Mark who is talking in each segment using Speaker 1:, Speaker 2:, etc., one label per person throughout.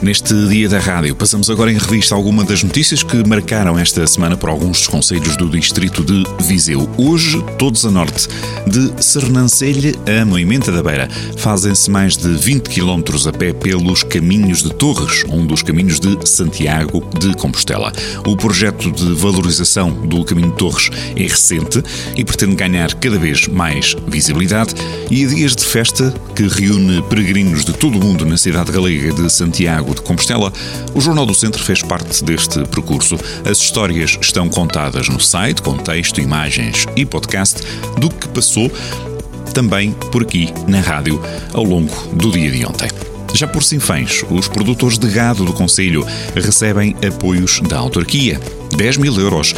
Speaker 1: Neste dia da rádio, passamos agora em revista alguma das notícias que marcaram esta semana por alguns dos conselhos do distrito de Viseu. Hoje, todos a norte, de Sernancelha a Moimenta da Beira, fazem-se mais de 20 km a pé pelos caminhos de Torres, um dos caminhos de Santiago de Compostela. O projeto de valorização do caminho de Torres é recente e pretende ganhar cada vez mais visibilidade e a dias de festa que reúne peregrinos de todo o mundo na cidade galega de Santiago de Compostela, o Jornal do Centro fez parte deste percurso. As histórias estão contadas no site, com texto, imagens e podcast do que passou também por aqui na rádio ao longo do dia de ontem. Já por Sinfãs, os produtores de gado do Conselho recebem apoios da autarquia. 10 mil euros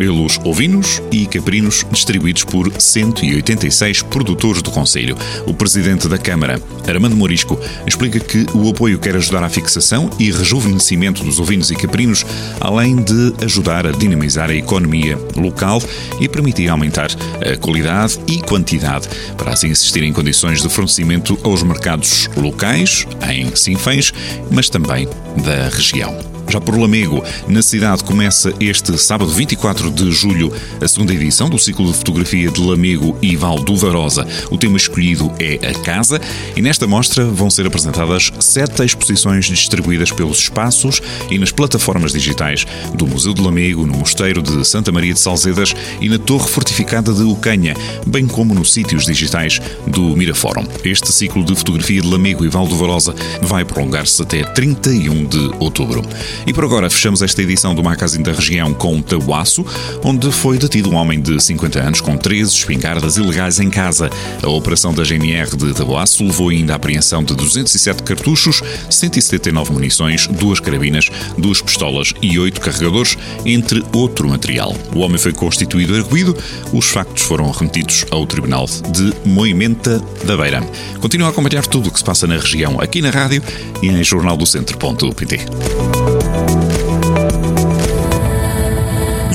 Speaker 1: pelos ovinos e caprinos distribuídos por 186 produtores do Conselho. O presidente da Câmara, Armando Morisco, explica que o apoio quer ajudar à fixação e rejuvenescimento dos ovinos e caprinos, além de ajudar a dinamizar a economia local e permitir aumentar a qualidade e quantidade, para assim existir em condições de fornecimento aos mercados locais, em Sinfãs, mas também da região. Já por Lamego, na cidade, começa este sábado 24 de julho a segunda edição do ciclo de fotografia de Lamego e Val do Varosa. O tema escolhido é a casa e nesta mostra vão ser apresentadas sete exposições distribuídas pelos espaços e nas plataformas digitais do Museu de Lamego, no Mosteiro de Santa Maria de Salzedas e na Torre Fortificada de Ucanha, bem como nos sítios digitais do Mirafórum. Este ciclo de fotografia de Lamego e Val do Varosa vai prolongar-se até 31 de outubro. E por agora fechamos esta edição do Magazine da Região com Tabuaço, onde foi detido um homem de 50 anos com 13 espingardas ilegais em casa. A operação da GNR de Tabuaço levou ainda à apreensão de 207 cartuchos, 179 munições, duas carabinas, duas pistolas e oito carregadores, entre outro material. O homem foi constituído arguído, os factos foram remetidos ao Tribunal de Moimenta da Beira. Continua a acompanhar tudo o que se passa na região aqui na rádio e em jornaldocentro.pt.